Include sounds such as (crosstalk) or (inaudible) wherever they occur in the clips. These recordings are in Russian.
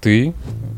ты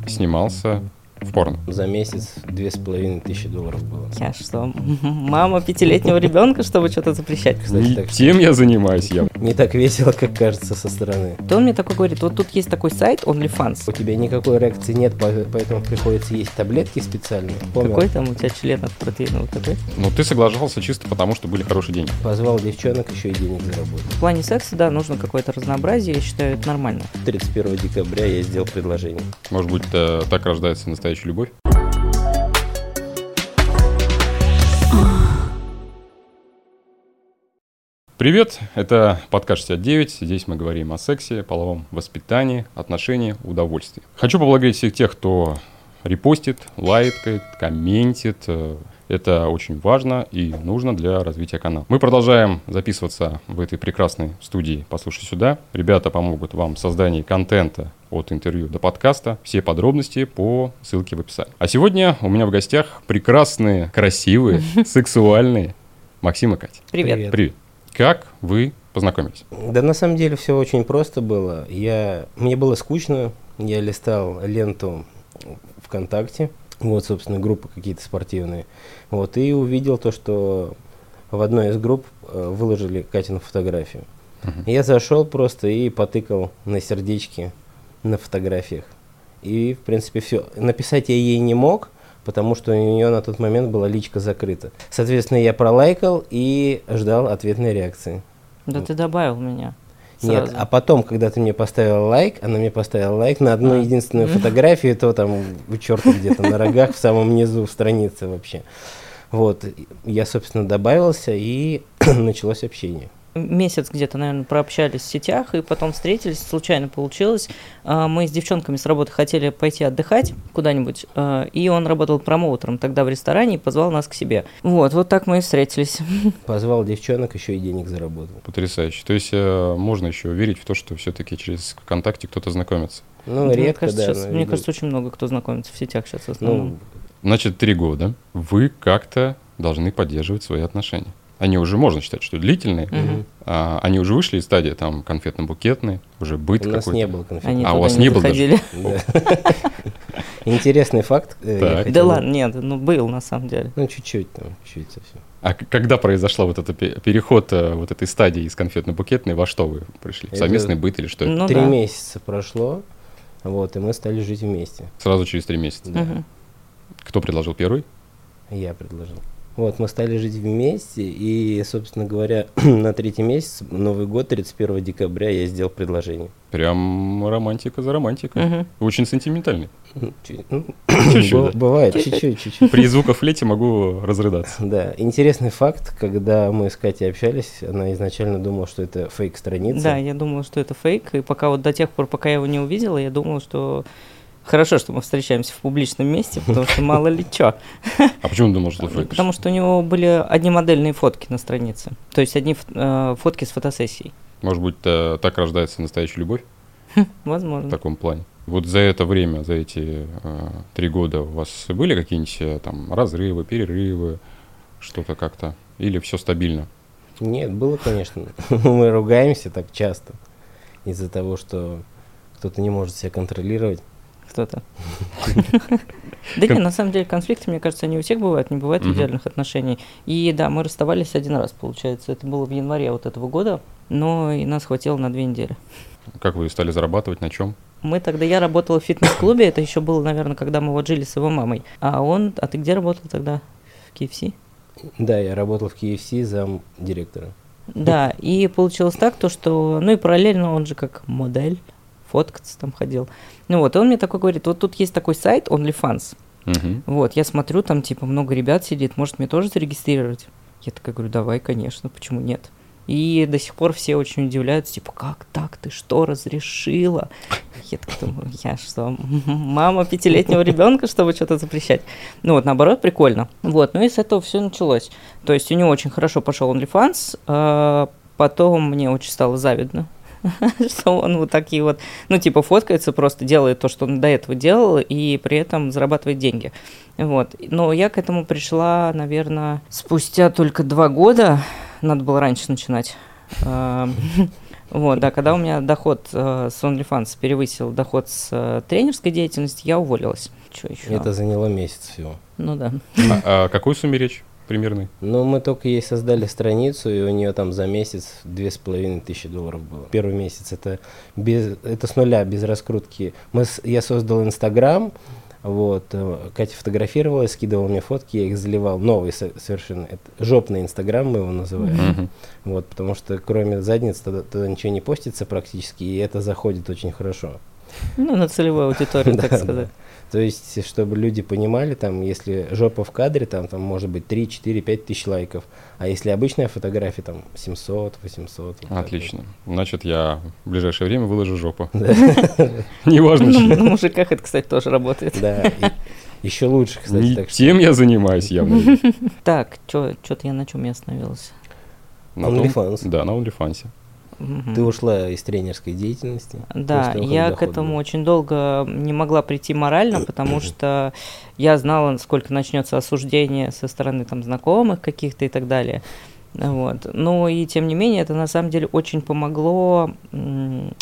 снимался в порно. За месяц две с половиной тысячи долларов было. Я что, (laughs) мама пятилетнего ребенка, чтобы что-то запрещать? Кстати, Не так что тем я занимаюсь я. (laughs) не так весело, как кажется со стороны. То он мне такой говорит, вот тут есть такой сайт OnlyFans. У тебя никакой реакции нет, по- поэтому приходится есть таблетки специальные. Помнил? Какой там у тебя член от протеинового КТ? Но ты соглашался чисто потому, что были хорошие деньги. Позвал девчонок, еще и денег заработал. В плане секса, да, нужно какое-то разнообразие, я считаю, это нормально. 31 декабря я сделал предложение. Может быть, э, так рождается настоящая любовь? Привет, это подкаст 69. Здесь мы говорим о сексе, половом воспитании, отношении, удовольствии. Хочу поблагодарить всех тех, кто репостит, лайкает, комментит. Это очень важно и нужно для развития канала. Мы продолжаем записываться в этой прекрасной студии «Послушай сюда». Ребята помогут вам в создании контента от интервью до подкаста. Все подробности по ссылке в описании. А сегодня у меня в гостях прекрасные, красивые, (laughs) сексуальные Максим и Катя. Привет. Привет. Привет. Как вы познакомились? Да на самом деле все очень просто было. Я... Мне было скучно, я листал ленту ВКонтакте, вот, собственно, группы какие-то спортивные, вот, и увидел то, что в одной из групп э, выложили Катину фотографию. Мгм. Я зашел просто и потыкал на сердечки на фотографиях. И, в принципе, все. Написать я ей не мог, потому что у нее на тот момент была личка закрыта. Соответственно, я пролайкал и ждал ответной реакции. Да ты добавил меня. Нет, сразу. а потом, когда ты мне поставил лайк, она мне поставила лайк на одну А. единственную (laughs) фотографию, то там у черта где-то на рогах в самом низу страницы вообще. Вот, я, собственно, добавился, и (clears throat) началось общение. Месяц где-то, наверное, прообщались в сетях, и потом встретились, случайно получилось. А, Мы с девчонками с работы хотели пойти отдыхать куда-нибудь, а, и он работал промоутером тогда в ресторане и позвал нас к себе. Вот, вот так мы и встретились. (laughs) Позвал девчонок, еще и денег заработал. Потрясающе. То есть э, можно еще верить в то, что все-таки через ВКонтакте кто-то знакомится. Ну, мне редко, кажется, да. но мне кажется, очень много кто знакомится в сетях сейчас в основном. ну, Значит, три года. Вы как-то должны поддерживать свои отношения. Они уже, можно считать, что длительные. Мгм. А, они уже вышли из стадии там конфетно-букетной, уже быт у нас не было конфет. Они А у вас не не было даже? (laughs) Интересный факт. э, Да ладно, нет, ну был на самом деле. Ну, чуть-чуть там, чуть совсем. А когда произошла вот этот пе- переход э, вот этой стадии из конфетно-букетной, во что вы пришли? В Совместный быт или что? это? Ну Три месяца прошло, вот, и мы стали жить вместе. Сразу через три месяца. Кто предложил первый? Я предложил. Вот, мы стали жить вместе, и, собственно говоря, (clears throat) на третий месяц, Новый год, 31 декабря, я сделал предложение. Прям романтика за романтикой. Мгм. Очень сентиментальный. Ну, ну, Чуть-чуть? Бывает, чуть-чуть, чуть-чуть. При звуках флейте могу разрыдаться. (laughs) Да, интересный факт, когда мы с Катей общались, она изначально думала, что это фейк-страница. Да, я думала, что это фейк, и пока вот до тех пор, пока я его не увидела, я думала, что хорошо, что мы встречаемся в публичном месте, потому что мало ли чё. А почему ты думал, что фейк? (laughs) Потому что у него были одни модельные фотки на странице, то есть одни э, фотки с фотосессией. Может быть, так рождается настоящая любовь в Возможно. таком плане? Вот за это время, за эти э, три года у вас были какие-нибудь э, там разрывы, перерывы, что-то как-то? Или все стабильно? Нет, было, конечно. (laughs) Мы ругаемся так часто из-за того, что кто-то не может себя контролировать. Кто-то. (laughs) Да нет, на самом деле конфликты, мне кажется, они у всех бывают, не бывает идеальных отношений. И да, мы расставались один раз, получается, это было в январе вот этого года, но и нас хватило на две недели. Как вы стали зарабатывать, на чем? Мы тогда, я работала в фитнес-клубе, это еще было, наверное, когда мы вот жили с его мамой. А он, а ты где работал тогда? В KFC? Да, я работал в KFC зам директора. Да, и получилось так, то что, ну и параллельно он же как модель, фоткаться там ходил. Ну вот, и он мне такой говорит, вот тут есть такой сайт OnlyFans, Мгм. вот, я смотрю, там типа много ребят сидит, может мне тоже зарегистрировать? Я такая говорю, давай, конечно, почему нет? И до сих пор все очень удивляются, типа, как так, ты что, разрешила? Я так думаю, я что, (laughs) мама пятилетнего ребенка, чтобы что-то запрещать? Ну вот, наоборот, прикольно. Вот, ну и с этого все началось. То есть у него очень хорошо пошел OnlyFans, а потом мне очень стало завидно, (laughs) что он вот такие вот, ну, типа, фоткается, просто делает то, что он до этого делал, и при этом зарабатывает деньги. Вот. Но я к этому пришла, наверное, спустя только два года. Надо было раньше начинать. А, (laughs) Вот, да, когда у меня доход э, с OnlyFans превысил доход с э, тренерской деятельности, я уволилась. Что еще? Это заняло месяц всего. Ну да. А о какой сумме речь примерной? Ну, мы только ей создали страницу, и у нее там за месяц две с половиной тысячи долларов было. Первый месяц это без, это с нуля, без раскрутки. Мы, с- я создал Инстаграм, вот, э, Катя фотографировала, скидывала мне фотки, я их заливал, новый со- совершенно, это жопный Инстаграм мы его называем, Мгм. вот, потому что кроме задниц туда, туда ничего не постится практически, и это заходит очень хорошо. Ну, на целевую аудиторию, (laughs) так сказать. То есть, чтобы люди понимали, там, если жопа в кадре, там, там может быть 3, 4, 5 тысяч лайков. А если обычная фотография, там 700, 800. вот так вот. Отлично. Значит, я в ближайшее время выложу жопу. (laughs) Неважно, Ну, чем. на мужиках это, кстати, тоже работает. Да, еще лучше, кстати. Не так что тем я занимаюсь явно. Так, что-то я на чем я остановилась. На OnlyFans. Да, на OnlyFans. Мгм. Ты ушла из тренерской деятельности. Да, я к этому очень долго не могла прийти морально, потому что я знала, сколько начнется осуждение со стороны там знакомых каких-то и так далее. Вот. Ну и тем не менее, это на самом деле очень помогло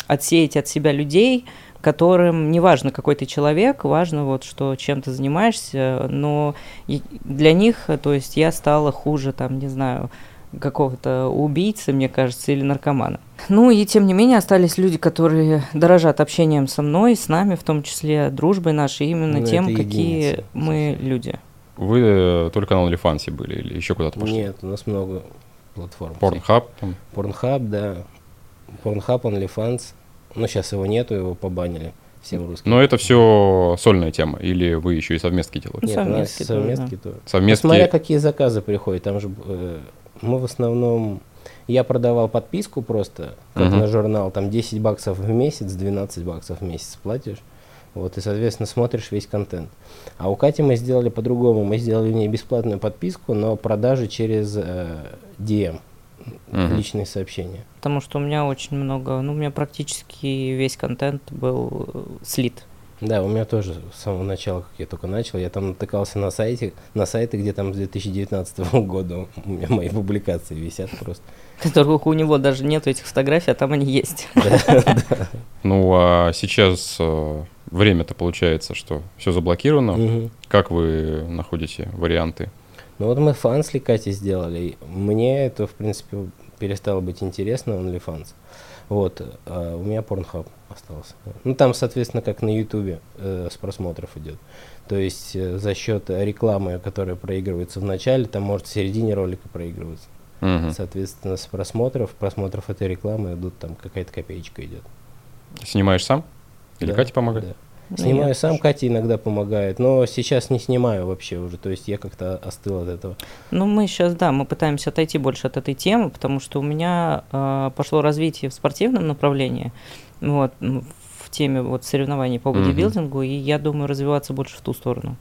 отсеять от себя людей, которым не важно, какой ты человек, важно вот, что чем ты занимаешься, но для них, то есть я стала хуже, там, не знаю, какого-то убийцы, мне кажется, или наркомана. Ну и тем не менее остались люди, которые дорожат общением со мной, с нами, в том числе дружбой нашей, именно Ну, тем, какие единицы мы совсем. люди. Вы э, только на OnlyFans были или еще куда-то пошли? Нет, у нас много платформ. Pornhub там. Порнхаб, да. Порнхаб, OnlyFans. Ну, сейчас его нету, его побанили всем русским. Но это все сольная тема, или вы еще и совместки делаете? Нет, у нас совместки тоже, совместки тоже. Совместки. Ну, Смотря какие заказы приходят, там же э, мы в основном, я продавал подписку просто, как Мгм. на журнал, там 10 баксов в месяц, 12 баксов в месяц платишь, вот, и, соответственно, смотришь весь контент. А у Кати мы сделали по-другому, мы сделали не бесплатную подписку, но продажи через э, DM, Мгм. личные сообщения. Потому что у меня очень много, ну, у меня практически весь контент был э, слит. Да, у меня тоже с самого начала, как я только начал, я там натыкался на сайте, на сайты, где там с 2019 (laughs) года у меня мои публикации висят просто. (laughs) Которых у него даже нет этих фотографий, а там они есть. (laughs) Ну, а сейчас э, время-то получается, что все заблокировано. Как вы находите варианты? Ну вот мы фанс Кати сделали. и Мне это, в принципе, перестало быть интересно, OnlyFans. Вот, а у меня Pornhub остался. Ну там, соответственно, как на Ютубе э, с просмотров идет. То есть э, за счет рекламы, которая проигрывается в начале, там может в середине ролика проигрываться. Мгм. Соответственно, с просмотров, просмотров этой рекламы идут там какая-то копеечка идет. Снимаешь сам? Или Да, Катя помогает? да. Снимаю я сам. Катя иногда помогает, но сейчас не снимаю вообще уже, то есть я как-то остыл от этого. Ну, мы сейчас, да, мы пытаемся отойти больше от этой темы, потому что у меня э, пошло развитие в спортивном направлении, вот, в теме вот соревнований по бодибилдингу, и я думаю развиваться больше в ту сторону.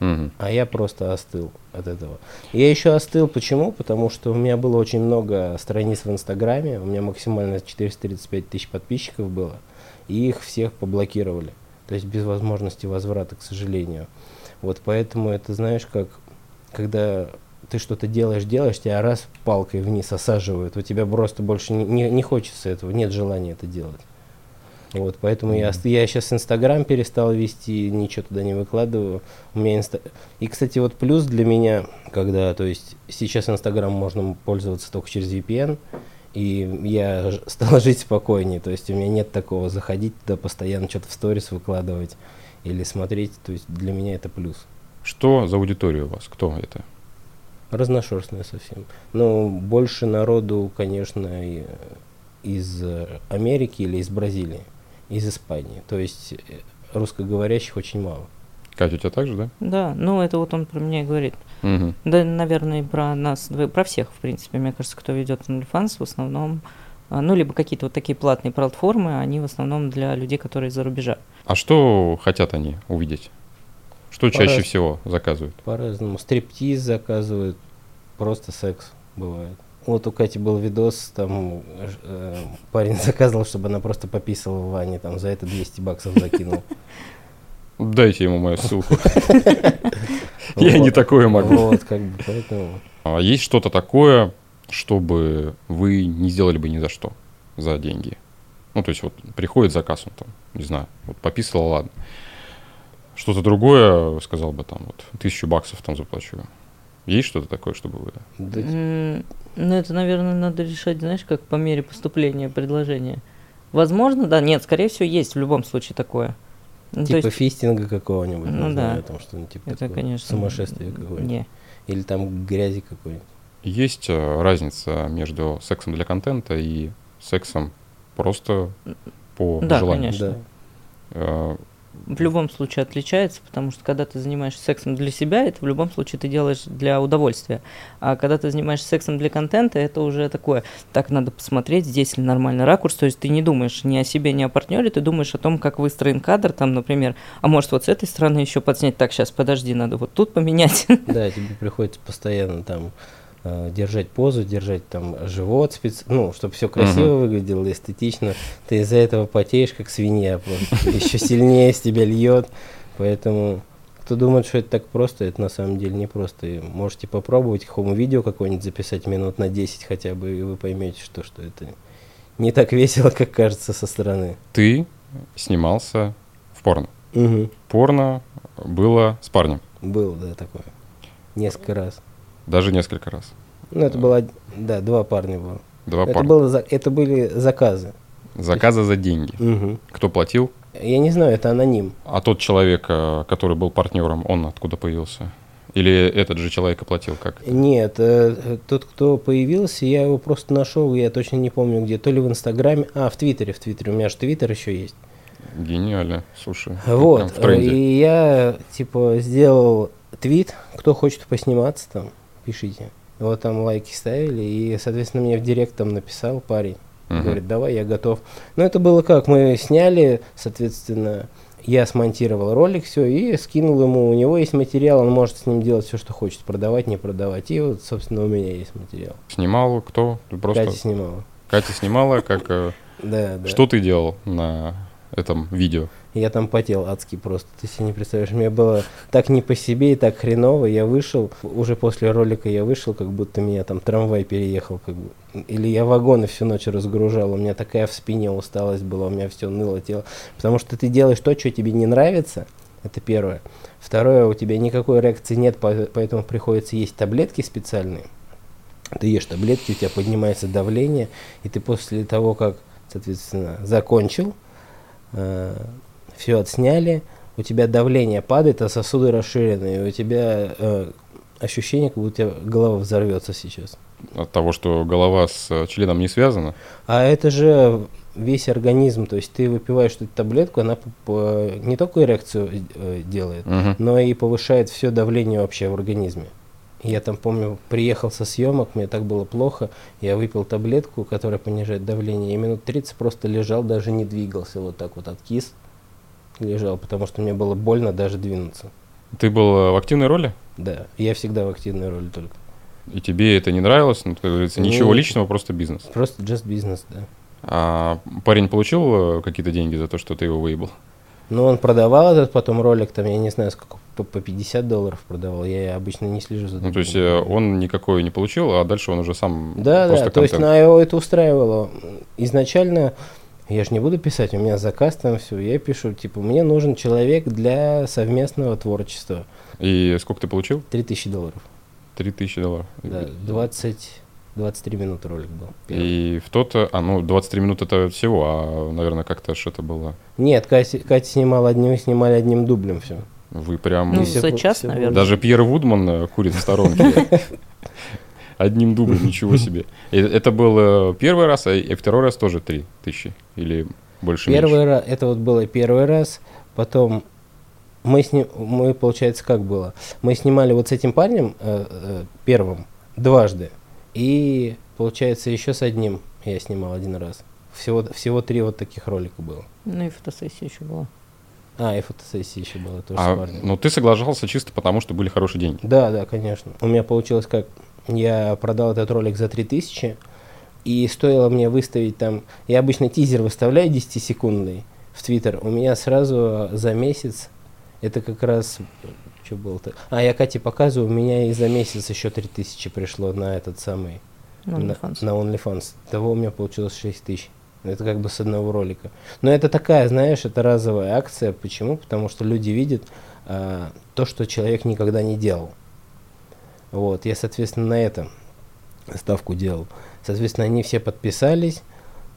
Мгм. А я просто остыл от этого. Я еще остыл, почему? Потому что у меня было очень много страниц в Инстаграме, у меня максимально 435 тысяч подписчиков было, и их всех поблокировали. То есть без возможности возврата, к сожалению. Вот поэтому это, знаешь, как когда ты что-то делаешь, делаешь, тебя раз палкой вниз осаживают, у тебя просто больше не, не, не хочется этого, нет желания это делать. Вот, поэтому я, ост- я сейчас Инстаграм перестал вести, ничего туда не выкладываю. У меня инста... И, кстати, вот плюс для меня, когда, то есть, сейчас Инстаграм можно пользоваться только через VPN, и я (laughs) стал жить спокойнее, то есть у меня нет такого заходить туда постоянно, что-то в сторис выкладывать или смотреть, то есть для меня это плюс. Что за аудитория у вас? Кто это? Разношерстная совсем. Ну, больше народу, конечно, из Америки или из Бразилии, из Испании. То есть э, русскоговорящих очень мало. Катя, у тебя так же, да? Да, ну это вот он про меня и говорит. Мгм. Да, наверное, и про нас, про всех, в принципе, мне кажется, кто ведет OnlyFans, в основном, а, ну, либо какие-то вот такие платные платформы, они в основном для людей, которые из-за рубежа. А что хотят они увидеть? Что чаще По-разному. всего заказывают? По-разному. Стриптиз заказывают, просто секс бывает. Вот у Кати был видос, там э, э, парень (laughs) заказывал, чтобы она просто пописала в ванне, там за это 200 баксов закинул. (laughs) Дайте ему мою ссылку. (laughs) Я не такое могу. Вот, как бы, поэтому... А есть что-то такое, чтобы вы не сделали бы ни за что? за деньги? Ну, то есть вот приходит заказ, он там, не знаю, вот пописал, ладно. Что-то другое, сказал бы там, вот, тысячу баксов там заплачу. Есть что-то такое, чтобы вы... Ну, это, наверное, надо решать, знаешь, как по мере поступления предложения. Возможно, да, нет, скорее всего, есть в любом случае такое. Ну, типа есть- фистинга какого-нибудь, Ну не да. знаю, там что-нибудь типа это, конечно, Сумасшествие какое-нибудь. Не. Или там грязи какой-нибудь. Есть э, разница между сексом для контента и сексом просто по Да, желанию? конечно. Да. В любом случае отличается, потому что когда ты занимаешься сексом для себя, это в любом случае ты делаешь для удовольствия. А когда ты занимаешься сексом для контента, это уже такое, так надо посмотреть, здесь ли нормальный ракурс, то есть ты не думаешь ни о себе, ни о партнере, ты думаешь о том, как выстроен кадр, там, например, а может вот с этой стороны еще подснять, так, сейчас, подожди, надо вот тут поменять. Да, тебе приходится постоянно там держать позу, держать там живот, спец... ну, чтобы все красиво выглядело, эстетично. Ты из-за этого потеешь, как свинья, (laughs) еще сильнее с тебя льет. Поэтому, кто думает, что это так просто, это на самом деле не просто. И можете попробовать хому-видео какое-нибудь записать минут на 10 хотя бы, и вы поймете, что, что это не так весело, как кажется со стороны. ты снимался в порно. Мгм. Порно было с парнем. Было, да, такое. Несколько раз. Даже несколько раз. Ну, это было, да, два парня было. Два Это, парня. было, это были заказы. Заказы за деньги. Мгм. Кто платил? Я не знаю, это аноним. А тот человек, э, который был партнером, он откуда появился? Или этот же человек оплатил как? Нет, э, э, тот, кто появился, я его просто нашел, я точно не помню где, то ли в Инстаграме, а, в Твиттере, в Твиттере, у меня же Твиттер еще есть. Гениально, слушай. Вот, э, и я, типа, сделал твит, кто хочет посниматься там, пишите. Вот там лайки ставили, и, соответственно, мне в директ там написал парень, Мгм. говорит, давай, я готов. Ну, это было как, мы сняли, соответственно, я смонтировал ролик, все, и скинул ему, у него есть материал, он может с ним делать все, что хочет, продавать, не продавать. И вот, собственно, у меня есть материал. Снимал кто? Ты Просто Катя снимала. Катя снимала, как э, (laughs) Да, да. что ты делал на этом видео? Я там потел адски просто, ты себе не представляешь. Мне было так не по себе и так хреново. Я вышел, уже после ролика я вышел, как будто меня там трамвай переехал. Как бы. Или я вагоны всю ночь разгружал. У меня такая в спине усталость была, у меня все ныло тело. Потому что ты делаешь то, что тебе не нравится. Это первое. Второе, у тебя никакой реакции нет, по- поэтому приходится есть таблетки специальные. Ты ешь таблетки, у тебя поднимается давление, и ты после того, как, соответственно, закончил, все отсняли, у тебя давление падает, а сосуды расширены, и у тебя э, ощущение, как будто у тебя голова взорвется сейчас. От того, что голова с э, членом не связана? А это же весь организм, то есть ты выпиваешь эту таблетку, она не только эрекцию э, делает, Мгм. но и повышает все давление вообще в организме. Я там помню, приехал со съемок, мне так было плохо, я выпил таблетку, которая понижает давление, и минут 30 просто лежал, даже не двигался, вот так вот откис, лежал, потому что мне было больно даже двинуться. Ты был э, в активной роли? Да, я всегда в активной роли только. И тебе это не нравилось? Ну, как говорится, ничего Ну, личного, просто бизнес. Просто just бизнес, да. А парень получил э, какие-то деньги за то, что ты его выебал? Ну, он продавал этот потом ролик, там, я не знаю, сколько, по, по 50 долларов продавал. Я обычно не слежу за Ну, то есть э, он никакой не получил, а дальше он уже сам Да, да, то есть контент. на его это устраивало. Изначально я же не буду писать, у меня заказ там все. Я пишу, типа, мне нужен человек для совместного творчества. И сколько ты получил? 3000 долларов. 3000 долларов. Да, 20, 23 минуты ролик был. первый. И в тот, а ну, 23 минут это всего, а, наверное, как-то что-то было. Нет, Катя, Катя снимала одним, снимали одним дублем все. Вы прям... Ну, за по- час, наверное. Даже Пьер Вудман э, курит в сторонке. (laughs) Одним дублем, ничего себе. Это был первый раз, а и второй раз тоже 3000 или больше Первый раз, это вот было первый раз, потом мы с ним, мы, получается, как было? Мы снимали вот с этим парнем, э, э, первым, дважды, и, получается, еще с одним я снимал один раз. Всего, всего три вот таких ролика было. Ну и фотосессия еще была. А, и фотосессия еще была тоже с А, парнем. ну, ты соглашался чисто потому, что были хорошие деньги. Да, да, конечно. У меня получилось как, я продал этот ролик за 3000, и стоило мне выставить там, я обычно тизер выставляю 10-секундный в Твиттер, у меня сразу за месяц, это как раз, что было-то, а, я Кате показываю, у меня и за месяц еще 3000 пришло на этот самый, на, OnlyFans. на OnlyFans. Того у меня получилось 6000. Это как бы с одного ролика. Но это такая, знаешь, это разовая акция. Почему? Потому что люди видят а, то, что человек никогда не делал. Вот, я, соответственно, на это ставку делал. Соответственно, они все подписались,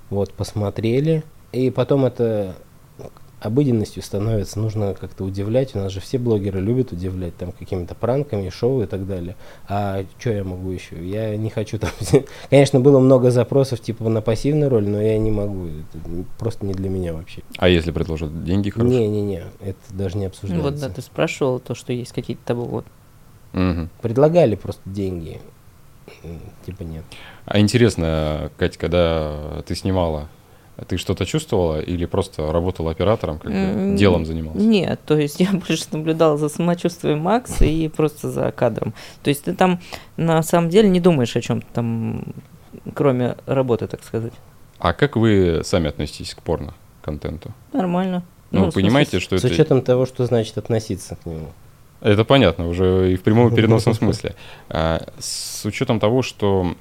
вот, посмотрели, и потом это обыденностью становится, нужно как-то удивлять. У нас же все блогеры любят удивлять там какими-то пранками, шоу и так далее. А что я могу еще? Я не хочу там... (laughs) Конечно, было много запросов типа на пассивную роль, но я не могу. Это просто не для меня вообще. А если предложат деньги хорошие? Не-не-не, это даже не обсуждается. Вот да, ты спрашивал то, что есть какие-то табу. Вот. Мгм. Предлагали просто деньги. Типа нет. А интересно, Катя, когда ты снимала, ты что-то чувствовала или просто работала оператором, как бы делом занималась? Нет, то есть я больше наблюдала за самочувствием Макса и просто за кадром. То есть ты там на самом деле не думаешь о чем там, кроме работы, так сказать. А как вы сами относитесь к порно-контенту? Нормально. Ну, смысле, понимаете, что С это... учетом того, что значит относиться к нему. Это понятно, уже и в прямом и (laughs) переносном смысле. А, с учетом того, что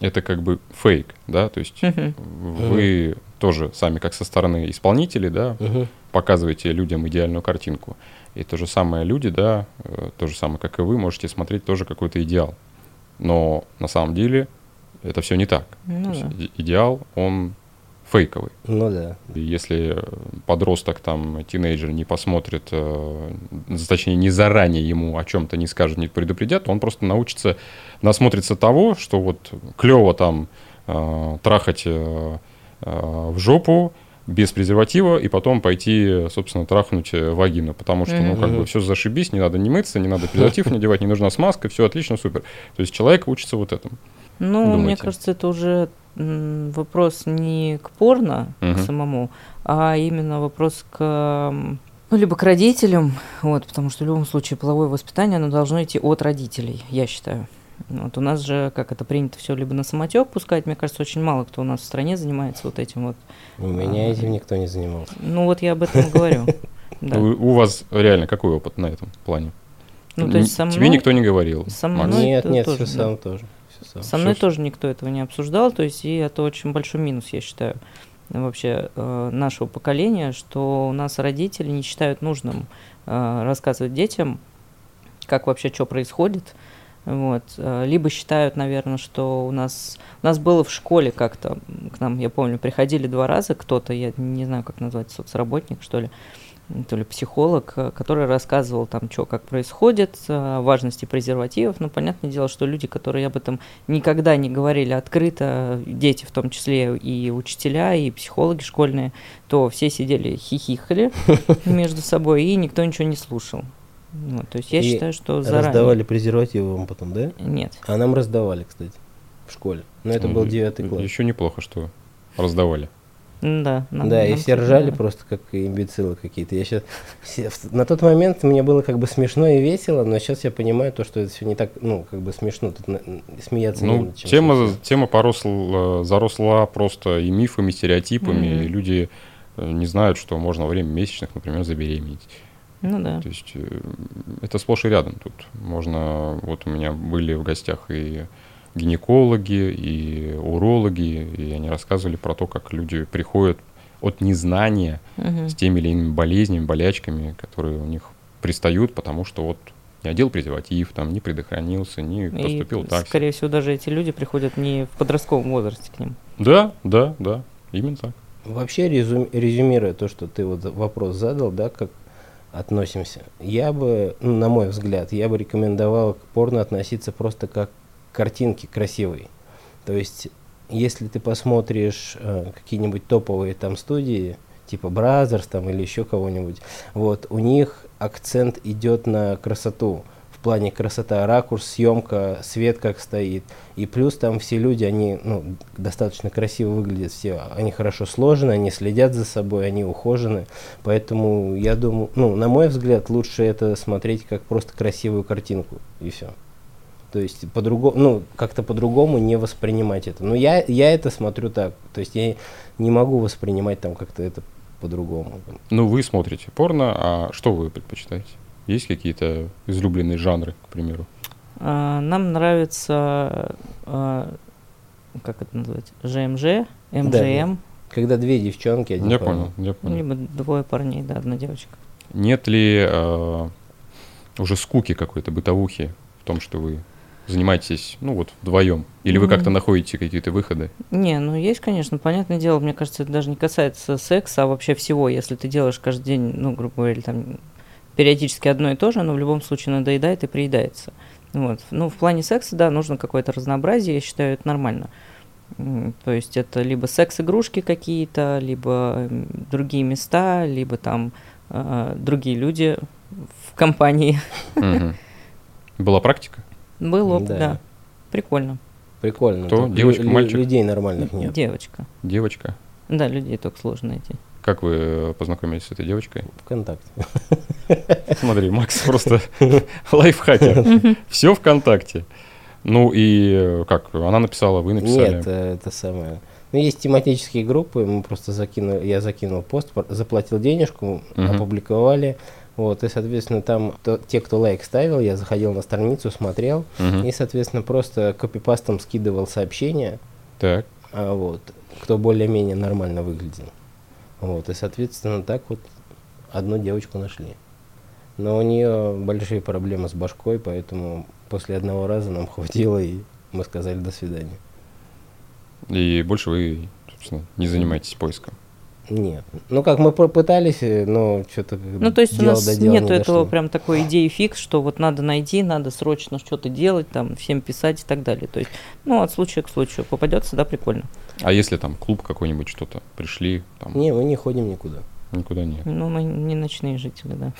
это как бы фейк, да, то есть вы тоже сами как со стороны исполнителей, да, Мгм. показываете людям идеальную картинку. И то же самое люди, да, э, то же самое, как и вы, можете смотреть тоже какой-то идеал. Но на самом деле это все не так. Ну То есть да. и- идеал, он фейковый. Ну да. И если подросток, там, тинейджер не посмотрит, э, точнее, не заранее ему о чем-то не скажет, не предупредят, то он просто научится, насмотрится того, что вот клево там э, трахать э, в жопу без презерватива и потом пойти, собственно, трахнуть э, вагину, потому что, ну, как бы все зашибись, не надо не мыться, не надо презерватив (laughs) не одевать, не нужна смазка, все отлично, супер. То есть человек учится вот этому. Ну, мне думаете? кажется, это уже вопрос не к порно к Мгм. самому, а именно вопрос к ну, либо к родителям, вот, потому что в любом случае половое воспитание, оно должно идти от родителей, я считаю. Вот у нас же, как это принято, все либо на самотек пускать, мне кажется, очень мало кто у нас в стране занимается вот этим вот. У меня этим никто не занимался. Ну вот я об этом и говорю. (laughs) У, вас реально какой опыт на этом плане? Ну, то есть со Тебе мной- никто не говорил. со мной- нет, это нет, тоже, все да. сам тоже. Со мной тоже никто этого не обсуждал, то есть и это очень большой минус, я считаю, вообще э, нашего поколения, что у нас родители не считают нужным э, рассказывать детям, как вообще что происходит. Вот. Либо считают, наверное, что у нас... У нас было в школе как-то, к нам, я помню, приходили два раза кто-то, я не знаю, как назвать, соцработник, что ли, то ли психолог, э, который рассказывал там, что как происходит, э, важности презервативов. Ну, понятное дело, что люди, которые об этом никогда не говорили открыто, дети в том числе и учителя, и психологи школьные, то все сидели хихикали (laughs) между собой, и никто ничего не слушал. Вот, то есть я И считаю, что заранее... Раздавали презервативы вам потом, да? Нет. А нам раздавали, кстати, в школе. Но это был девятый класс. Еще неплохо, что раздавали. Да, нам- Да, и нам, все кстати, ржали да. просто как имбецилы какие-то. Я сейчас на тот момент мне было как бы смешно и весело, но сейчас я понимаю то, что это все не так, ну как бы смешно. Тут на- смеяться не Ну, над чем тема, совсем. тема поросла, заросла просто и мифами, стереотипами, Мгм. и люди э, не знают, что можно во время месячных, например, забеременеть. Ну да. То есть э, это сплошь и рядом тут. Можно, вот у меня были в гостях и гинекологи, и урологи, и они рассказывали про то, как люди приходят от незнания Мгм. с теми или иными болезнями, болячками, которые у них пристают, потому что вот не одел презерватив, там, не предохранился, не И, поступил так. скорее всего, даже эти люди приходят не в подростковом возрасте к ним. Да, да, да, именно так. Вообще, резюм- резюмируя то, что ты вот вопрос задал, да, как относимся, я бы, ну, на мой взгляд, я бы рекомендовал к порно относиться просто как к картинке красивой. То есть, если ты посмотришь э, какие-нибудь топовые там студии, типа Brazzers там или еще кого-нибудь, вот, у них акцент идет на красоту. В плане красота, ракурс, съемка, свет как стоит. И плюс там все люди, они ну, достаточно красиво выглядят все. Они хорошо сложены, они следят за собой, они ухожены. Поэтому я думаю, ну, на мой взгляд, лучше это смотреть как просто красивую картинку. И все. То есть по-другому, ну, как-то по-другому не воспринимать это. Но я, я это смотрю так. То есть я не могу воспринимать там как-то это по-другому. Ну, вы смотрите порно, а что вы предпочитаете? Есть какие-то излюбленные жанры, к примеру? А, Нам нравится, а, как это называть, ЖМЖ, МЖМ, Когда две девчонки, один Я парень. понял, я понял. Либо двое парней, да, одна девочка. Нет ли э, уже скуки какой-то, бытовухи в том, что вы занимаетесь, ну вот, вдвоем? Или вы как-то М. находите какие-то выходы? Не, ну есть, конечно, понятное дело, мне кажется, это даже не касается секса, а вообще всего. Если ты делаешь каждый день, ну, грубо говоря, там периодически одно и то же, но в любом случае надоедает и приедается. Вот. Ну, в плане секса, да, нужно какое-то разнообразие, я считаю, это нормально. То есть это либо секс-игрушки какие-то, либо другие места, либо там э, другие люди в компании. Мгм. Была практика? Был опыт, Да. да. Прикольно. Прикольно. Кто? Девочка, лю- мальчик? Людей нормальных нет. Девочка. Девочка? Да, людей только сложно найти. Как вы э, познакомились с этой девочкой? Вконтакте. (laughs) Смотри, Макс просто (laughs) лайфхакер. Все ВКонтакте. Ну и э, как, она написала, вы написали? Нет, э, это самое. Ну, есть тематические группы, мы просто закинули, я закинул пост, заплатил денежку, Мгм. опубликовали. Вот, и, соответственно, там то- те, кто лайк ставил, я заходил на страницу, смотрел, Мгм. и, соответственно, просто копипастом скидывал сообщения, Так. а вот, кто более-менее нормально выглядел. Вот, и, соответственно, так вот одну девочку нашли. Но у нее большие проблемы с башкой, поэтому после одного раза нам (laughs) хватило, и мы сказали до свидания. И больше вы, собственно, не занимаетесь поиском. Нет. Ну как, мы попытались, э, но что-то Ну, то есть у нас нету этого прям такой идеи фикс, что вот надо найти, надо срочно что-то делать, там, всем писать и так далее. То есть, ну, от случая к случаю. Попадется, да, прикольно. А если там клуб какой-нибудь что-то пришли, там Не, мы не ходим никуда. никуда нет. Ну, мы не ночные жители, да.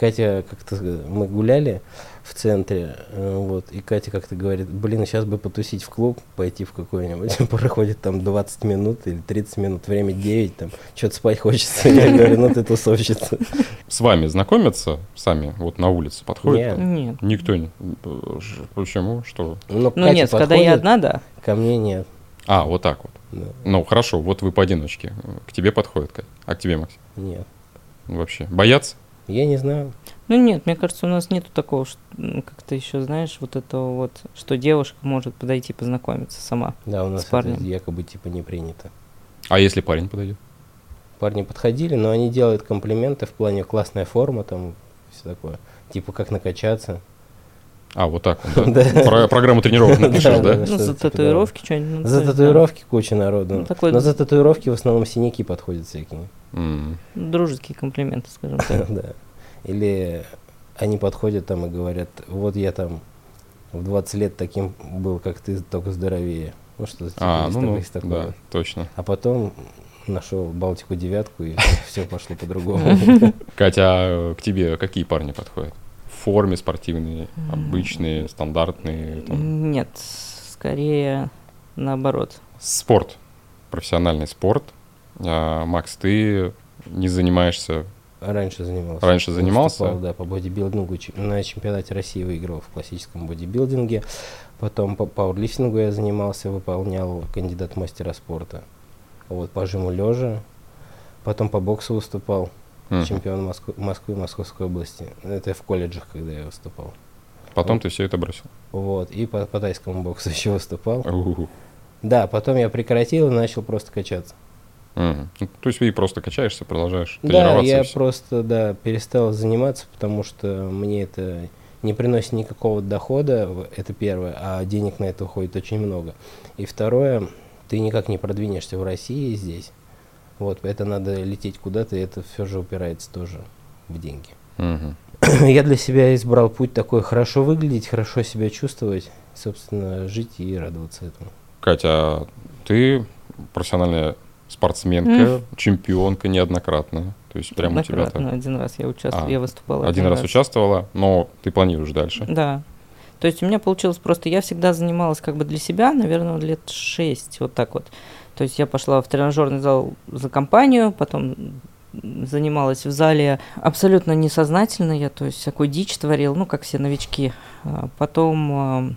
Катя как-то, э, мы гуляли в центре, э, вот, и Катя как-то говорит, блин, сейчас бы потусить в клуб, пойти в какой-нибудь, (laughs) проходит там 20 минут или 30 минут, время 9, там, что-то спать хочется, я говорю, ну ты тусовщица. С вами знакомятся сами, вот на улице подходят? Нет. Нет. Никто не. Ш- Почему? Что? Ну, Ну, Катя нет, когда подходит, я одна, да. Ко мне нет. А, вот так вот. Да, Ну, хорошо, вот вы поодиночке. К тебе подходят, Кать. А к тебе, Макс? нет. Вообще. Боятся? Я не знаю. Ну, нет, мне кажется, у нас нету такого, что, как ты еще знаешь, вот этого вот, что девушка может подойти познакомиться сама. Да, у С нас это парнем. якобы типа не принято. А если парень подойдет? Парни подходили, но они делают комплименты в плане классная форма, там, все такое. Типа, как накачаться. А, вот так (laughs) да? Про- программу тренировок (laughs) напишешь, Да. Ну, за типа татуировки что-нибудь. ну, За есть, татуировки куча народу. Ну, Но за татуировки в основном синяки подходят всякие. Дружеские комплименты, скажем так. (laughs) Да. Или они подходят там и говорят, вот я там в 20 лет таким был, как ты, только здоровее. Ну что типа А, из ну, ну, из такого. да, точно. А потом нашел Балтику девятку, и все пошло по-другому. Катя, а к тебе какие парни подходят? В форме спортивные, обычные, стандартные? там? Нет, скорее наоборот. Спорт, профессиональный спорт. А, Макс, ты не занимаешься Раньше занимался. Раньше занимался? Выступал, да, по бодибилдингу. На чемпионате России выиграл в классическом бодибилдинге. Потом по пауэрлифтингу я занимался, выполнял кандидат мастера спорта. Вот, по жиму лежа. Потом по боксу выступал. Мгм. Чемпион Москвы, Москвы, Московской области. Это в колледжах, когда я выступал. Потом ты все это бросил. Вот, и по, по тайскому боксу (laughs) еще выступал. Уху. Да, потом я прекратил и начал просто качаться. Ну, То есть ты просто качаешься, продолжаешь Да, тренироваться. я и всё. просто, да, перестал заниматься, потому что мне это не приносит никакого дохода, это первое, а денег на это уходит очень много. И второе, ты никак не продвинешься в России здесь. Вот, это надо лететь куда-то, и это все же упирается тоже в деньги. Мгм. (clears throat) Я для себя избрал путь такой, хорошо выглядеть, хорошо себя чувствовать, собственно, жить и радоваться этому. Катя, а ты профессиональная спортсменка, чемпионка неоднократная. То есть прямо у тебя Однократно, так. один раз я участвовала, А, я выступала. Один раз участвовала, но ты планируешь дальше. Да. То есть у меня получилось просто, я всегда занималась как бы для себя, наверное, лет шесть, вот так вот. То есть я пошла в тренажерный зал за компанию, потом занималась в зале абсолютно несознательно, я то есть всякую дичь творила, ну, как все новички. А Потом а,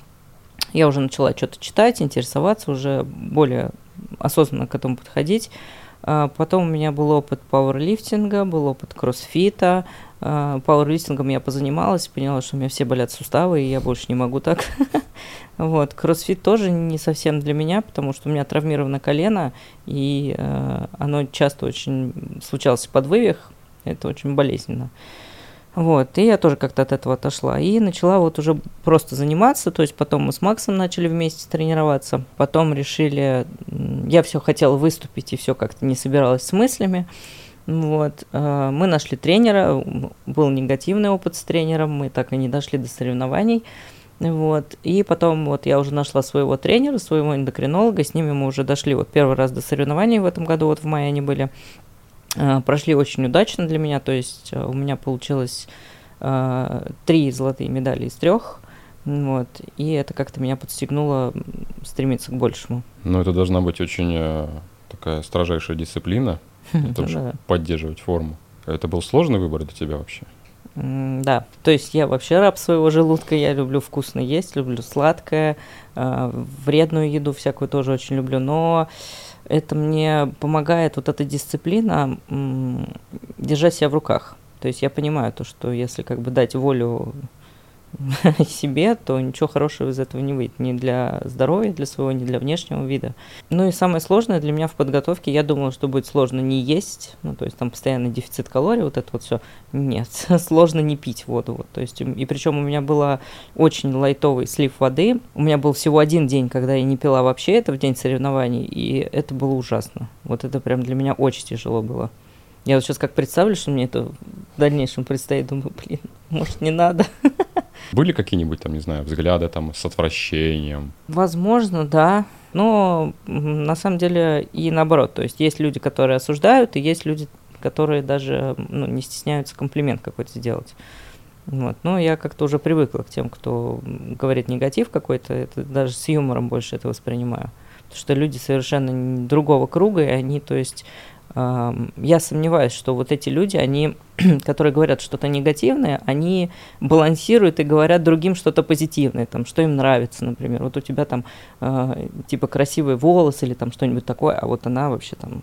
я уже начала что-то читать, интересоваться, уже более осознанно к этому подходить. А, потом у меня был опыт пауэрлифтинга, был опыт кроссфита. А, пауэрлифтингом я позанималась, поняла, что у меня все болят суставы, и я больше не могу так. (laughs) Вот. Кроссфит тоже не совсем для меня, потому что у меня травмировано колено, и э, оно часто очень случалось под вывих. Это очень болезненно. Вот, и я тоже как-то от этого отошла. И начала вот уже просто заниматься, то есть потом мы с Максом начали вместе тренироваться, потом решили, я все хотела выступить и все как-то не собиралась с мыслями. Вот, э, мы нашли тренера, был негативный опыт с тренером, мы так и не дошли до соревнований. Вот. И потом вот я уже нашла своего тренера, своего эндокринолога, с ними мы уже дошли вот первый раз до соревнований в этом году, вот в мае они были. Э, прошли очень удачно для меня, то есть э, у меня получилось три золотые медали из трех. Вот, и это как-то меня подстегнуло стремиться к большему. Ну, это должна быть очень такая строжайшая дисциплина, (laughs) чтобы поддерживать форму. Это был сложный выбор для тебя вообще? Да, то есть я вообще раб своего желудка, я люблю вкусно есть, люблю сладкое, вредную еду всякую тоже очень люблю, но это мне помогает вот эта дисциплина держать себя в руках. То есть я понимаю то, что если как бы дать волю (laughs) себе, то ничего хорошего из этого не выйдет. Ни для здоровья, для своего, ни для внешнего вида. Ну и самое сложное для меня в подготовке, я думала, что будет сложно не есть, ну то есть там постоянный дефицит калорий, вот это вот все. Нет, (laughs) сложно не пить воду. Вот, то есть, и причем у меня был очень лайтовый слив воды. У меня был всего один день, когда я не пила вообще, это в день соревнований, и это было ужасно. Вот это прям для меня очень тяжело было. Я вот сейчас как представлю, что мне это в дальнейшем предстоит, думаю, блин, может не надо. (laughs) Были какие-нибудь там, не знаю, взгляды там с отвращением? Возможно, да. Но на самом деле и наоборот. То есть есть люди, которые осуждают, и есть люди, которые даже ну, не стесняются комплимент какой-то сделать. Вот. Но я как-то уже привыкла к тем, кто говорит негатив какой-то, это даже с юмором больше это воспринимаю. Потому что люди совершенно другого круга, и они, то есть, я сомневаюсь, что вот эти люди, они, (clears throat) которые говорят что-то негативное, они балансируют и говорят другим что-то позитивное, там, что им нравится, например. Вот у тебя там э, типа красивые волосы или там что-нибудь такое, а вот она вообще там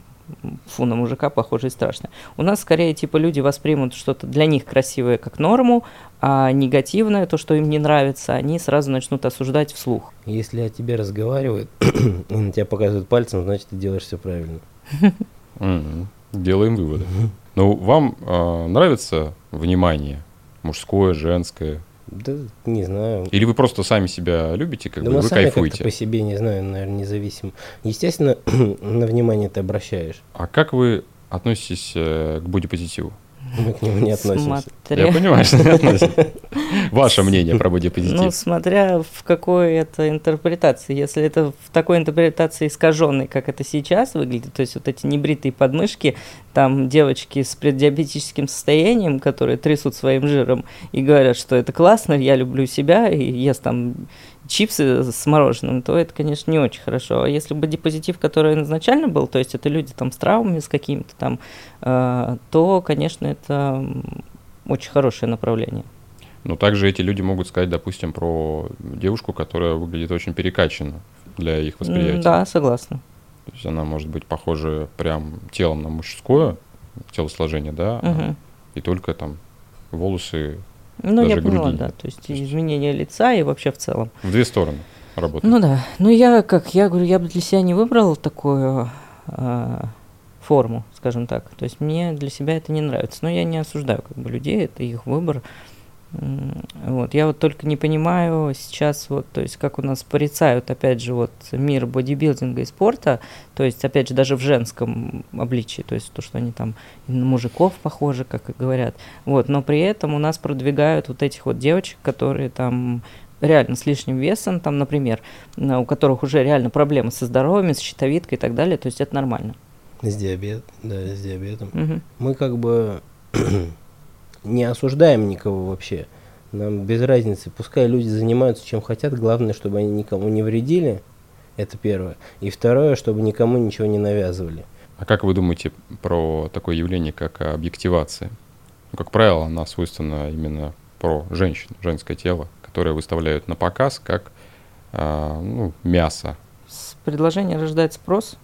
фу, на мужика похоже и страшно. У нас скорее типа люди воспримут что-то для них красивое как норму, а негативное, то, что им не нравится, они сразу начнут осуждать вслух. Если о тебе разговаривают (clears throat) на тебя показывают пальцем, значит ты делаешь все правильно. (laughs) Mm-hmm. Делаем выводы. Mm-hmm. Ну, вам э, нравится внимание мужское, женское? Да, не знаю. Или вы просто сами себя любите, как да бы, мы вы сами кайфуете? по себе, не знаю, наверное, независимо. Естественно, (clears throat) на внимание ты обращаешь. А как вы относитесь э, к бодипозитиву? Мы к нему не относимся. Смотря... Я понимаю, что не относитесь. (laughs) Ваше мнение про бодипозитив? Ну, смотря в какой это интерпретации. Если это в такой интерпретации искаженной, как это сейчас выглядит, то есть вот эти небритые подмышки, там девочки с преддиабетическим состоянием, которые трясут своим жиром и говорят, что это классно, я люблю себя, и ест там чипсы с мороженым, то это, конечно, не очень хорошо. А если бы депозитив, который изначально был, то есть это люди там с травмами, с какими-то там, э, то, конечно, это очень хорошее направление. Но также эти люди могут сказать, допустим, про девушку, которая выглядит очень перекачанно для их восприятия. Да, согласна. То есть она может быть похожа прям телом на мужское телосложение, да, угу. и только там волосы ну, я поняла, груди да. То есть, то есть изменение лица и вообще в целом. В две стороны работает. Ну да. Ну я как, я говорю, я бы для себя не выбрал такую э, форму, скажем так. То есть мне для себя это не нравится. Но я не осуждаю как бы людей, это их выбор. Вот. Я вот только не понимаю сейчас, вот, то есть как у нас порицают, опять же, вот мир бодибилдинга и спорта, то есть, опять же, даже в женском обличии, то есть то, что они там на мужиков похожи, как и говорят, вот, но при этом у нас продвигают вот этих вот девочек, которые там реально с лишним весом, там, например, у которых уже реально проблемы со здоровьем, с щитовидкой и так далее, то есть это нормально. С диабетом, да, с диабетом. Угу. Мы как бы не осуждаем никого вообще. Нам без разницы. Пускай люди занимаются чем хотят. Главное, чтобы они никому не вредили. Это первое. И второе, чтобы никому ничего не навязывали. А как вы думаете про такое явление, как объективация? Ну, как правило, она свойственна именно про женщин, женское тело, которое выставляют на показ как а, ну, мясо. С предложения рождает спрос.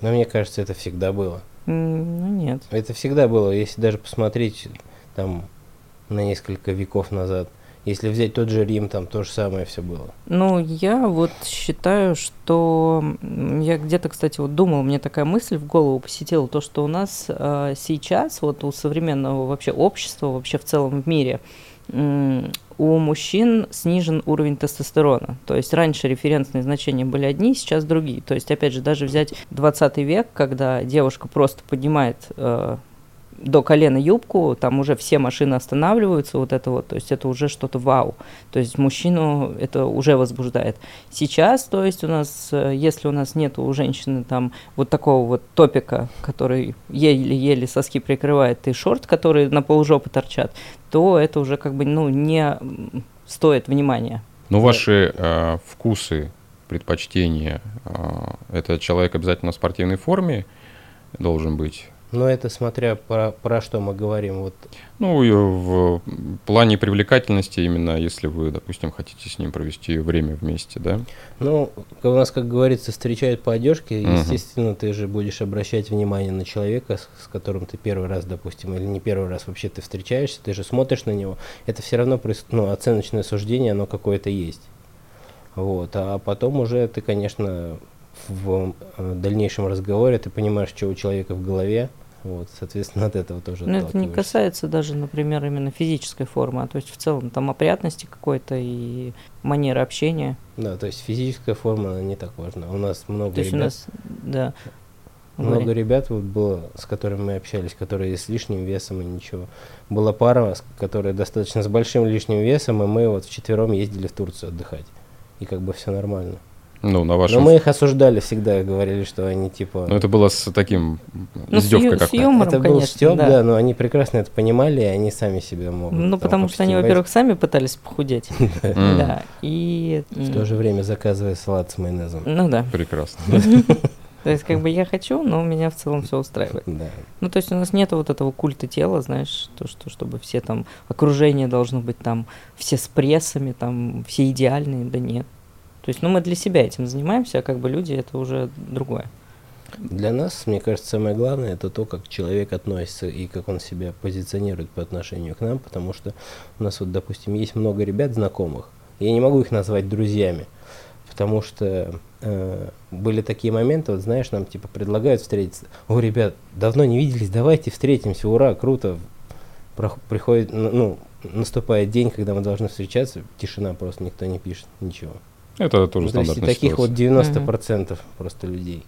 Но мне кажется, это всегда было. Ну нет. Это всегда было, если даже посмотреть там на несколько веков назад. Если взять тот же Рим, там то же самое все было. Ну, я вот считаю, что я где-то, кстати, вот думал, мне такая мысль в голову посетила, то, что у нас э, сейчас, вот у современного вообще общества, вообще в целом в мире, у мужчин снижен уровень тестостерона. То есть раньше референсные значения были одни, сейчас другие. То есть, опять же, даже взять 20 век, когда девушка просто поднимает э, до колена юбку, там уже все машины останавливаются, вот это вот, то есть это уже что-то вау. То есть мужчину это уже возбуждает. Сейчас, то есть у нас, э, если у нас нет у женщины там вот такого вот топика, который еле-еле соски прикрывает, и шорт, которые на полжопы торчат, то это уже как бы, ну, не стоит внимания. Ну, ваши э, вкусы, предпочтения, э, это человек обязательно в спортивной форме должен быть? Но это смотря про, про что мы говорим. Вот Ну, и в плане привлекательности, именно если вы, допустим, хотите с ним провести время вместе, да? Ну, у нас, как говорится, встречают по одежке. Мгм. Естественно, ты же будешь обращать внимание на человека, с, с которым ты первый раз, допустим, или не первый раз вообще ты встречаешься, ты же смотришь на него. Это все равно ну, оценочное суждение, оно какое-то есть. Вот. А потом уже ты, конечно, в э, дальнейшем разговоре ты понимаешь, что у человека в голове. Вот, соответственно, от этого тоже Но это не касается даже, например, именно физической формы, а то есть в целом там опрятности какой-то и манеры общения. Да, то есть физическая форма она не так важна. У нас много То есть у ребят. нас, да. Много говори. ребят вот было, с которыми мы общались, которые с лишним весом и ничего. Была пара, которая достаточно с большим лишним весом, и мы вот вчетвером ездили в Турцию отдыхать. И как бы все нормально. Ну, на Но вашем... мы их осуждали всегда, говорили, что они типа... Ну, это было с таким Ну, с издевкой ю- с юмором, это был конечно, стёб, да. да. но они прекрасно это понимали, и они сами себя могут. Ну, там потому что они, во-первых, сами пытались похудеть. (laughs) Да. И... В то же время заказывая салат с майонезом. Ну да. Прекрасно. (laughs) (laughs) То есть, как бы я хочу, но меня в целом все устраивает. Да. Ну, то есть у нас нет вот этого культа тела, знаешь, то, что чтобы все там, окружение должно быть там, все с прессами, там, все идеальные, да нет. То есть, ну, мы для себя этим занимаемся, а как бы люди это уже другое. Для нас, мне кажется, самое главное это то, как человек относится и как он себя позиционирует по отношению к нам, потому что у нас вот, допустим, есть много ребят знакомых. Я не могу их назвать друзьями, потому что э, были такие моменты, вот знаешь, нам типа предлагают встретиться. О, ребят, давно не виделись, давайте встретимся, ура, круто. Прох- приходит, ну, наступает день, когда мы должны встречаться, тишина просто, никто не пишет ничего. Это тоже то есть таких ситуация. вот 90% просто людей.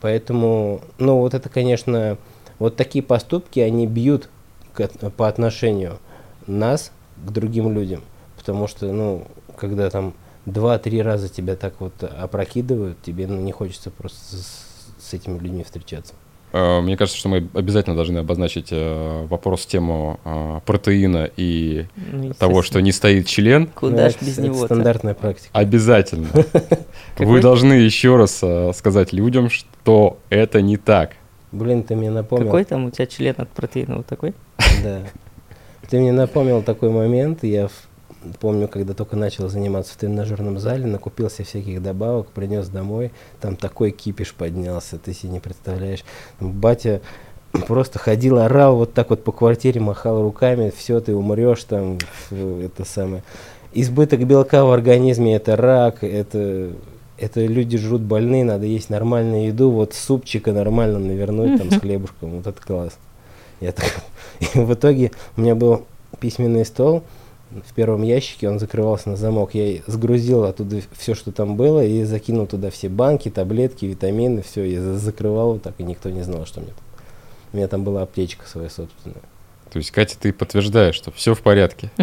Поэтому, ну вот это, конечно, вот такие поступки, они бьют к по отношению нас к другим людям. Потому что, ну, когда там два-три раза тебя так вот опрокидывают, тебе ну, не хочется просто с, с этими людьми встречаться. Э, Мне кажется, что мы обязательно должны обозначить э, вопрос, тему э, протеина и Ну, того, что не стоит член. Куда Ну, ж без это него стандартная практика. Обязательно. (laughs) Вы должны еще раз сказать людям, что это не так. Блин, ты мне напомнил. Какой там у тебя член от протеина вот такой? (laughs) Да. Ты мне напомнил такой момент. Я в- помню, когда только начал заниматься в тренажерном зале, накупился всяких добавок, принес домой. Там такой кипиш поднялся, ты себе не представляешь. Батя просто ходил, орал вот так вот по квартире, махал руками, все, ты умрешь там, это самое. Избыток белка в организме это рак, это, это люди жрут больные, надо есть нормальную еду, вот супчика нормально навернуть там с хлебушком, вот это класс. Я так... (laughs) И в итоге у меня был письменный стол, в первом ящике он закрывался на замок. Я сгрузил оттуда все, что там было, и закинул туда все банки, таблетки, витамины, все. Я за- закрывал вот так, и никто не знал, что у меня там. У меня там была аптечка своя собственная. То есть, Катя, ты подтверждаешь, что все в порядке. (laughs)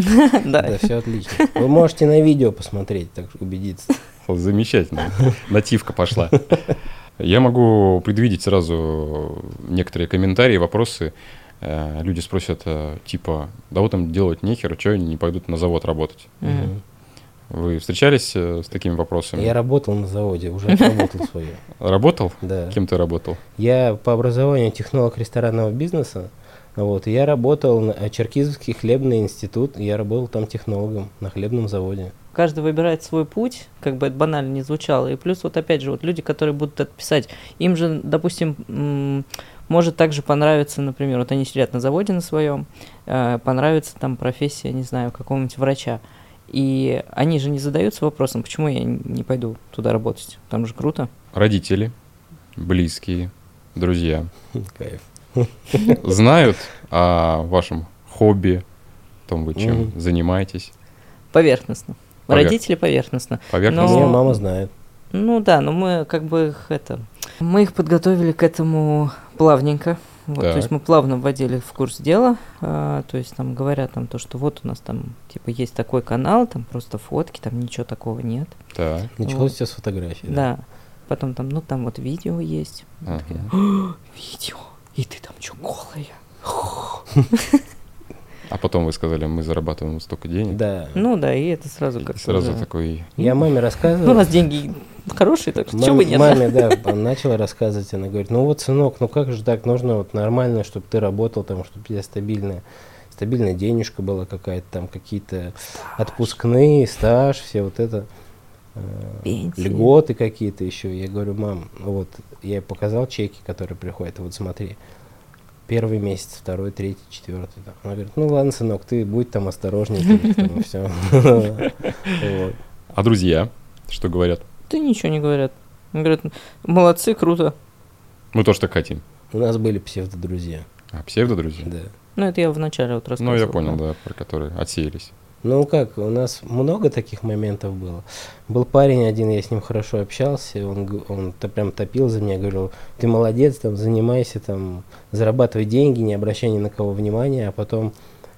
Да, Да. все отлично. Вы можете на видео посмотреть, так убедиться. Замечательно. Нативка пошла. Я могу предвидеть сразу некоторые комментарии, вопросы. Э, Люди спросят, э, типа, да вот им делать нехер, что они не пойдут на завод работать? Мгм. Вы встречались э, с такими вопросами? Я работал на заводе, уже отработал свое. (laughs) Работал? Да. Кем ты работал? Я по образованию технолог ресторанного бизнеса. Вот, я работал на Черкизовский хлебный институт, я работал там технологом на хлебном заводе. Каждый выбирает свой путь, как бы это банально не звучало. И плюс вот опять же, вот люди, которые будут это писать, им же, допустим, м, может также понравиться, например, вот они сидят на заводе на своем, э, понравится там профессия, не знаю, какого-нибудь врача. И они же не задаются вопросом, почему я не пойду туда работать. Там же круто. Родители, близкие, друзья (laughs) Кайф. знают о вашем хобби, о том, вы чем занимаетесь. Поверхностно. Повер- Родители поверхностно. Поверхностно. Но- мама знает. Ну да, но мы как бы их это... Мы их подготовили к этому плавненько. Вот, то есть мы плавно вводили в курс дела, а, то есть там говорят там то, что вот у нас там типа есть такой канал, там просто фотки, там ничего такого нет. Так. Началось Вот. все с фотографий. Да. Потом там, ну там вот видео есть. Ага. такие, «А, видео, и ты там что, голая? (laughs) А потом вы сказали, мы зарабатываем столько денег. Да. Ну да, и это сразу И как сразу такой, Я маме Ну, у рассказывал. нас деньги хорошие, так что бы нет. да? Маме, да, (laughs) начала рассказывать, она говорит, ну вот, сынок, ну как же так, нужно вот нормально, чтобы ты работал, там, чтобы у тебя стабильная, стабильная денежка была какая-то, там, какие-то отпускные, стаж, все вот это, э, Пенсии. льготы какие-то еще. Я говорю, мам, ну вот, я ей показал чеки, которые приходят, вот смотри, первый месяц, второй, третий, четвертый. Там. Она говорит, ну ладно, сынок, ты будь там осторожнее, все. а друзья, что говорят? Да ничего не говорят. Они говорят, молодцы, круто. Мы тоже так хотим. У нас были псевдодрузья, А, псевдо-друзья? да. Ну, это я вначале вот Ну, рассказывал. я понял, да, про которые отсеялись. Ну как, у нас много таких моментов было. Был парень один, я с ним хорошо общался, он, он то прям топил за меня, говорил, ты молодец, там, занимайся, там, зарабатывай деньги, не обращай ни на кого внимания, а потом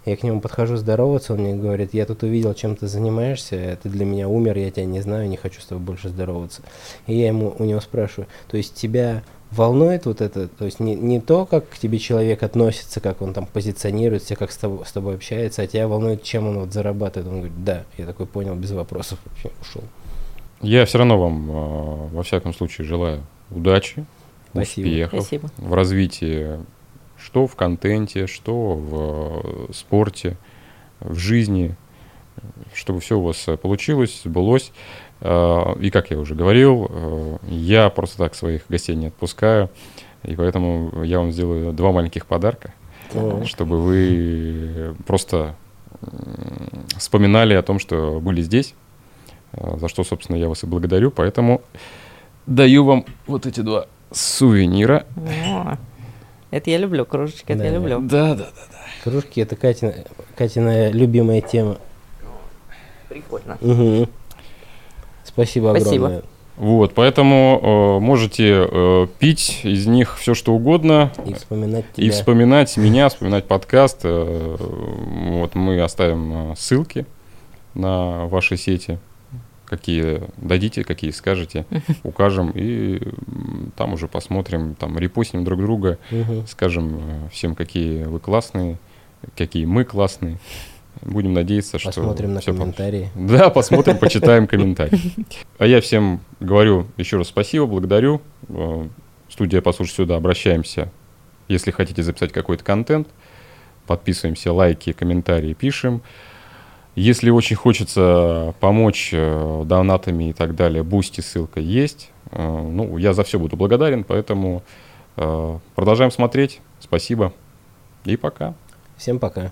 я к нему подхожу здороваться, он мне говорит, я тут увидел, чем ты занимаешься, ты для меня умер, я тебя не знаю, не хочу с тобой больше здороваться. И я ему, у него спрашиваю, то есть тебя волнует вот это, то есть не, не то, как к тебе человек относится, как он там позиционирует себя, как с тобой, с тобой общается, а тебя волнует, чем он вот зарабатывает. Он говорит, да, я такой понял, без вопросов вообще ушел. Я все равно вам, э, во всяком случае, желаю удачи, Спасибо. успехов Спасибо. в развитии, что в контенте, что в э, спорте, в жизни, чтобы все у вас э, получилось, сбылось. Э, И как я уже говорил, э, я просто так своих гостей не отпускаю, и поэтому я вам сделаю два маленьких подарка, О, чтобы вы просто вспоминали о том, что были здесь, э, за что, собственно, я вас и благодарю. Поэтому даю вам вот эти два сувенира. О, Это я люблю, кружечки, это я Да. люблю. Да, да, да. Кружки это Катина, Катина любимая тема. Прикольно. Мгм. Спасибо Спасибо. огромное. Вот, поэтому э, можете э, пить из них все, что угодно. И вспоминать тебя. И вспоминать меня, вспоминать подкаст. э, Вот мы оставим э, ссылки на ваши сети. Какие дадите, какие скажете, укажем. И там уже посмотрим, там репостим друг друга. Скажем э, всем, какие вы классные, какие мы классные. Будем надеяться, что Посмотрим на получится. комментарии. Да, посмотрим, почитаем комментарии. А я всем говорю еще раз спасибо, благодарю. Э, Студия «Послушай сюда», обращаемся, если хотите записать какой-то контент. Подписываемся, лайки, комментарии пишем. Если очень хочется помочь э, донатами и так далее, Boosty, ссылка есть. Э, Ну, я за все буду благодарен, поэтому продолжаем смотреть. Спасибо и пока. Всем пока.